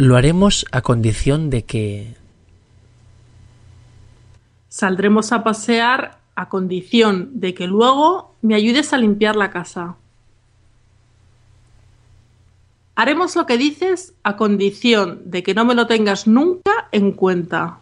Lo haremos a condición de que... Saldremos a pasear a condición de que luego me ayudes a limpiar la casa. Haremos lo que dices a condición de que no me lo tengas nunca en cuenta.